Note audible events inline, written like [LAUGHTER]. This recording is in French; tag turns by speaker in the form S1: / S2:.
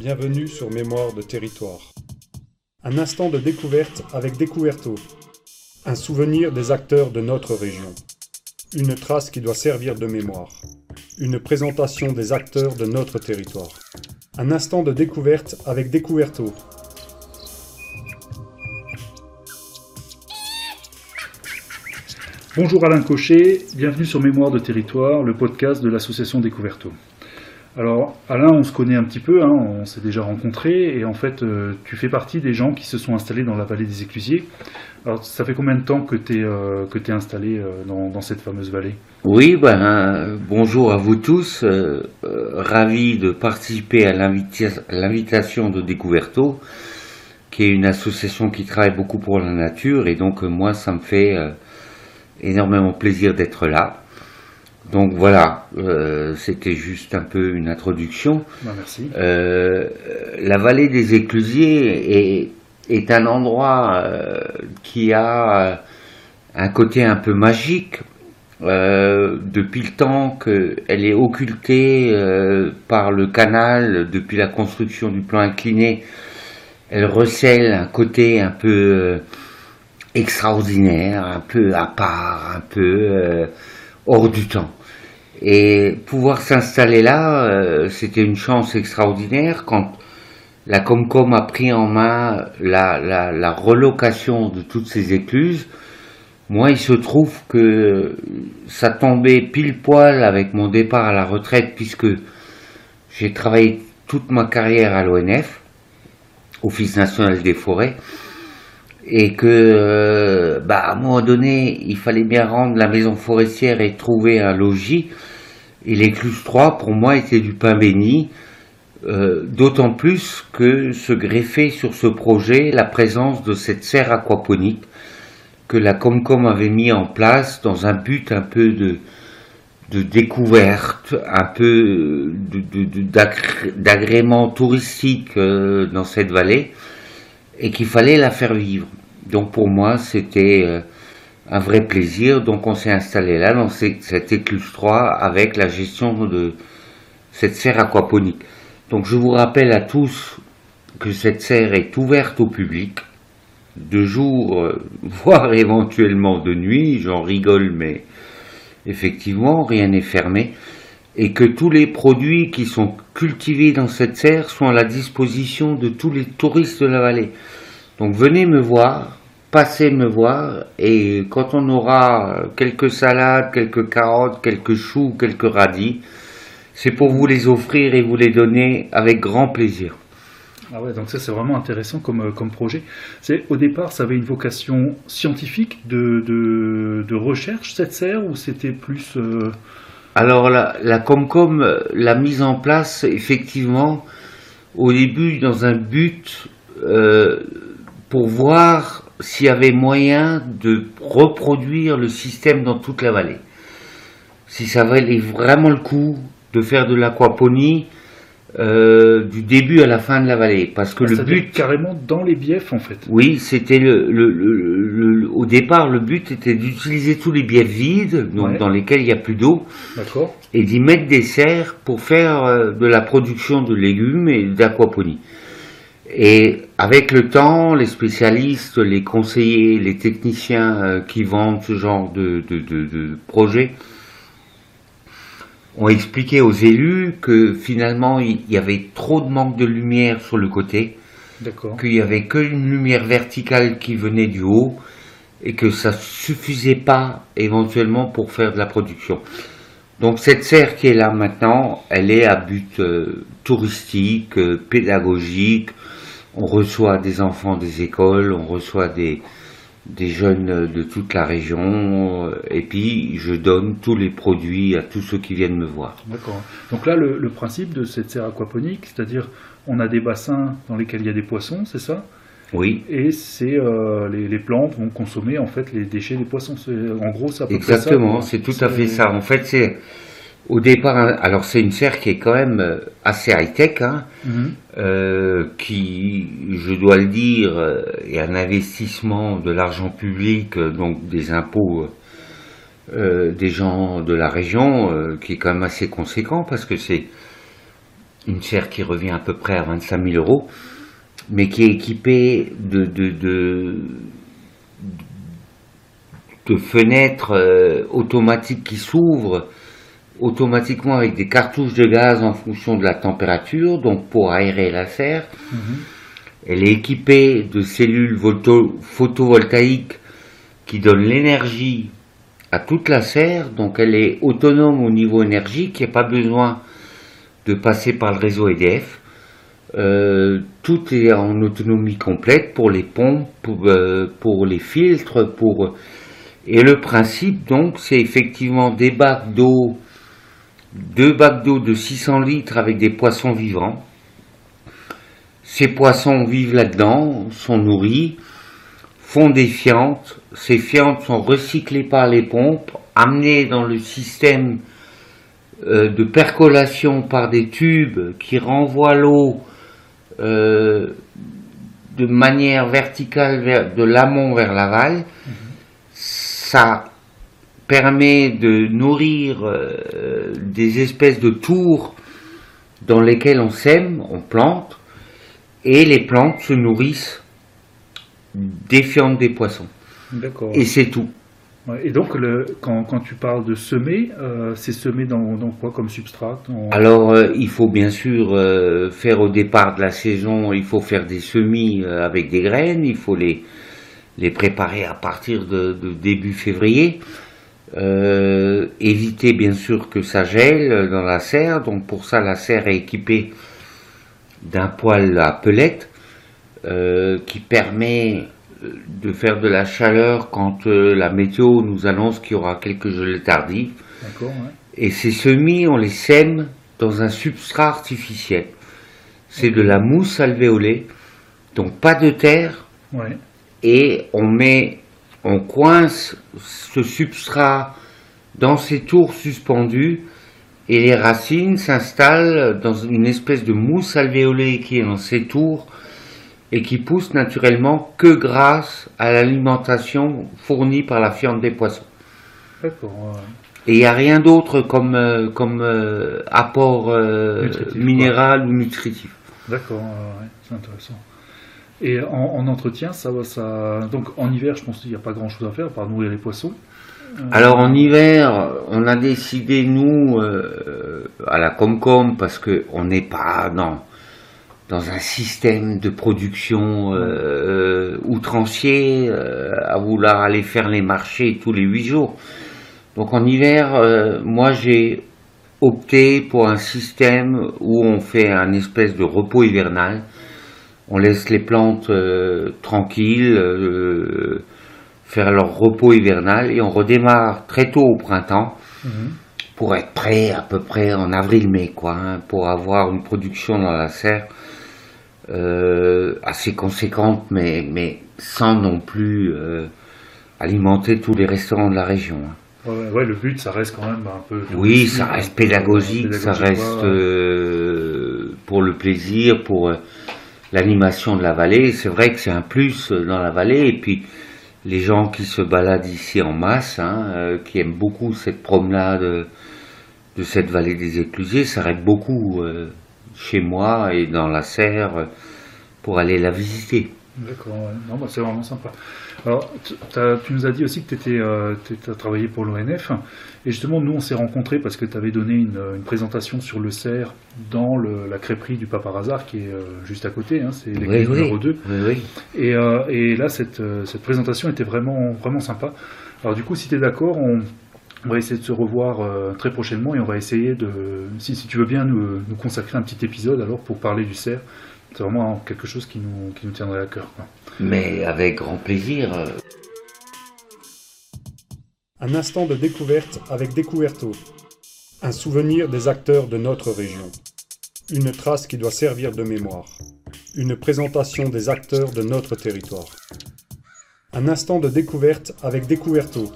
S1: Bienvenue sur Mémoire de territoire. Un instant de découverte avec Découverto. Un souvenir des acteurs de notre région. Une trace qui doit servir de mémoire. Une présentation des acteurs de notre territoire. Un instant de découverte avec Découverto.
S2: Bonjour Alain Cochet, bienvenue sur Mémoire de territoire, le podcast de l'association Découverto. Alors Alain, on se connaît un petit peu, hein, on s'est déjà rencontrés, et en fait, euh, tu fais partie des gens qui se sont installés dans la vallée des Éclusiers. Alors ça fait combien de temps que tu es, euh, es installé euh, dans, cette fameuse vallée?
S3: Oui, ben, bonjour à vous tous, euh, euh, ravi de participer à l'invita- l'invitation de Découverto, qui est une association qui travaille beaucoup pour la nature, et donc euh, moi, ça me fait euh, énormément plaisir d'être là. Donc voilà, euh, c'était juste un peu une introduction.
S2: Ben, Merci.
S3: Euh, la vallée des Éclusiers est, est un endroit euh, qui a un côté un peu magique. Depuis le temps qu'elle est occultée par le canal, depuis la construction du plan incliné, elle recèle un côté un peu extraordinaire, un peu à part, un peu hors du temps. Et pouvoir s'installer là, euh, c'était une chance extraordinaire quand la Comcom a pris en main la, la, la relocation de toutes ces écluses. Moi, il se trouve que ça tombait pile poil avec mon départ à la retraite puisque j'ai travaillé toute ma carrière à l'ONF, Office national des forêts, et que, euh, bah, à un moment donné, il fallait bien rendre la maison forestière et trouver un logis. Et l'écluse 3, pour moi, était du pain béni, euh, d'autant plus que se greffait sur ce projet la présence de cette serre aquaponique que la Comcom avait mis en place dans un but un peu de, de découverte, un peu d'agrément touristique euh, dans cette vallée, et qu'il fallait la faire vivre. Donc pour moi, c'était euh, un vrai plaisir. Donc on s'est installé là, dans cette écluse 3, avec la gestion de cette serre aquaponique. Donc je vous rappelle à tous que cette serre est ouverte au public, de jour, euh, [LAUGHS] voire éventuellement de nuit, j'en rigole, mais effectivement, rien n'est fermé, et que tous les produits qui sont cultivés dans cette serre sont à la disposition de tous les touristes de la vallée. Donc venez me voir, passez me voir, et quand on aura quelques salades, quelques carottes, quelques choux, quelques radis, c'est pour vous les offrir et vous les donner avec grand plaisir.
S2: Ah ouais, donc ça c'est vraiment intéressant comme, euh, comme projet. C'est Au départ, ça avait une vocation scientifique de, de, de recherche, cette serre, ou c'était plus... euh,
S3: Alors la, la Comcom euh, l'a mise en place effectivement au début dans un but euh, pour voir s'il y avait moyen de reproduire le système dans toute la vallée. Si ça valait vraiment le coup de faire de l'aquaponie euh, du début à la fin de la vallée. Parce que le but
S2: carrément dans les biefs en fait.
S3: oui, c'était le, le- le- au départ le but était d'utiliser tous les biefs vides, donc
S2: Ouais.
S3: dans lesquels il n'y a plus d'eau,
S2: D'accord
S3: et d'y mettre des serres pour faire euh, de la production de légumes et d'aquaponie. Et avec le temps, les spécialistes, les conseillers, les techniciens euh, qui vendent ce genre de, de, de, de projet ont expliqué aux élus que finalement il y avait trop de manque de lumière sur le côté qu'il y avait qu'une lumière verticale qui venait du haut et que ça suffisait pas éventuellement pour faire de la production. Donc cette serre qui est là maintenant, elle est à but euh, touristique, euh, pédagogique. On reçoit des enfants des écoles, on reçoit des, des jeunes de toute la région, euh, et puis je donne tous les produits à tous ceux qui viennent me voir.
S2: D'accord. Donc là, le, le principe de cette serre aquaponique, c'est-à-dire on a des bassins dans lesquels il y a des poissons, c'est ça?
S3: Oui,
S2: Et c'est euh, les, les plantes vont consommer en fait les déchets des poissons. En gros, ça.
S3: Exactement, c'est tout à fait ça. En fait, c'est au départ, un- alors c'est une serre qui est quand même euh, assez high-tech, hein,
S2: Mhm.
S3: euh, qui, je dois le dire, euh, est un investissement de l'argent public, donc des impôts euh, des gens de la région, euh, qui est quand même assez conséquent parce que c'est une serre qui revient à peu près à 25 000 euros, mais qui est équipée de, de, de, de fenêtres automatiques qui s'ouvrent automatiquement avec des cartouches de gaz en fonction de la température, donc pour aérer la serre. Elle est équipée de cellules photovoltaïques qui donnent l'énergie à toute la serre, donc elle est autonome au niveau énergique, il n'y a pas besoin de passer par le réseau EDF. Euh, tout est en autonomie complète pour les pompes, pour, euh, pour les filtres, pour et le principe donc c'est effectivement des bacs d'eau, deux bacs d'eau de 600 litres avec des poissons vivants. Ces poissons vivent là-dedans, sont nourris, font des fientes. Ces fientes sont recyclées par les pompes, amenées dans le système euh, de percolation par des tubes qui renvoient l'eau euh, de manière verticale vers, de l'amont vers l'aval. Ça permet de nourrir euh, des espèces de tours dans lesquelles on sème, on plante, et les plantes se nourrissent des fientes des poissons.
S2: D'accord.
S3: Et c'est tout.
S2: Et donc, le, quand, quand tu parles de semer, euh, c'est semé dans, dans quoi comme substrat
S3: Alors, euh, il faut bien sûr euh, faire au départ de la saison, il faut faire des semis avec des graines, il faut les, les préparer à partir de, de début février. Euh, éviter bien sûr que ça gèle dans la serre, donc pour ça la serre est équipée d'un poêle à pelette euh, qui permet euh, de faire de la chaleur quand euh, la météo nous annonce qu'il y aura quelques gelées tardives.
S2: Ouais.
S3: Et ces semis, on les sème dans un substrat artificiel. C'est de la mousse alvéolée, donc pas de terre,
S2: Ouais.
S3: et on met, on coince ce substrat dans ces tours suspendus, et les racines s'installent dans une espèce de mousse alvéolée qui est dans ces tours, et qui pousse naturellement que grâce à l'alimentation fournie par la fiente des poissons. Et il n'y a rien d'autre comme, euh, comme euh, apport euh, minéral ou nutritif.
S2: D'accord, ouais, c'est intéressant. Et en, en entretien, ça va, ça. Donc en hiver, je pense qu'il n'y a pas grand chose à faire, à part nourrir les poissons.
S3: Alors en hiver, on a décidé, nous, euh, à la Comcom, parce qu'on n'est pas dans, dans un système de production euh, outrancier, euh, à vouloir aller faire les marchés tous les huit jours. Donc en hiver, euh, moi j'ai opté pour un système où on fait un espèce de repos hivernal. On laisse les plantes euh, tranquilles, euh, faire leur repos hivernal et on redémarre très tôt au printemps
S2: Mhm.
S3: pour être prêt à peu près en avril-mai, quoi, hein, pour avoir une production dans la serre euh, assez conséquente, mais, mais sans non plus alimenter tous les restaurants de la région. hein.
S2: Ouais, ouais, le but, ça reste quand même un peu.
S3: Oui, ça reste pédagogique, ça reste pour le plaisir, pour l'animation de la vallée. C'est vrai que c'est un plus euh, dans la vallée. Et puis, les gens qui se baladent ici en masse, hein, euh, qui aiment beaucoup cette promenade euh, de cette vallée des Éclusiers, s'arrêtent beaucoup chez moi et dans la serre pour aller la visiter.
S2: D'accord, ouais. non, bah, c'est vraiment sympa. Alors, tu- nous as dit aussi que tu as travaillé pour l'ONF, et justement, nous, on s'est rencontrés parce que tu avais donné une, une présentation sur le cerf dans le- la crêperie du Paparazard, qui est euh, juste à côté, hein, c'est
S3: Oui, oui,
S2: numéro 2.
S3: oui, oui.
S2: Et, euh, et là, cette, euh, cette présentation était vraiment, vraiment sympa. Alors du coup, si tu es d'accord, on, on va essayer de se revoir euh, très prochainement et on va essayer de, si, si tu veux bien, nous, nous consacrer un petit épisode alors pour parler du cerf. C'est vraiment quelque chose qui nous, qui nous tiendrait à cœur. quoi.
S3: Mais avec grand plaisir.
S1: Un instant de découverte avec Découverto. Un souvenir des acteurs de notre région. Une trace qui doit servir de mémoire. Une présentation des acteurs de notre territoire. Un instant de découverte avec Découverto.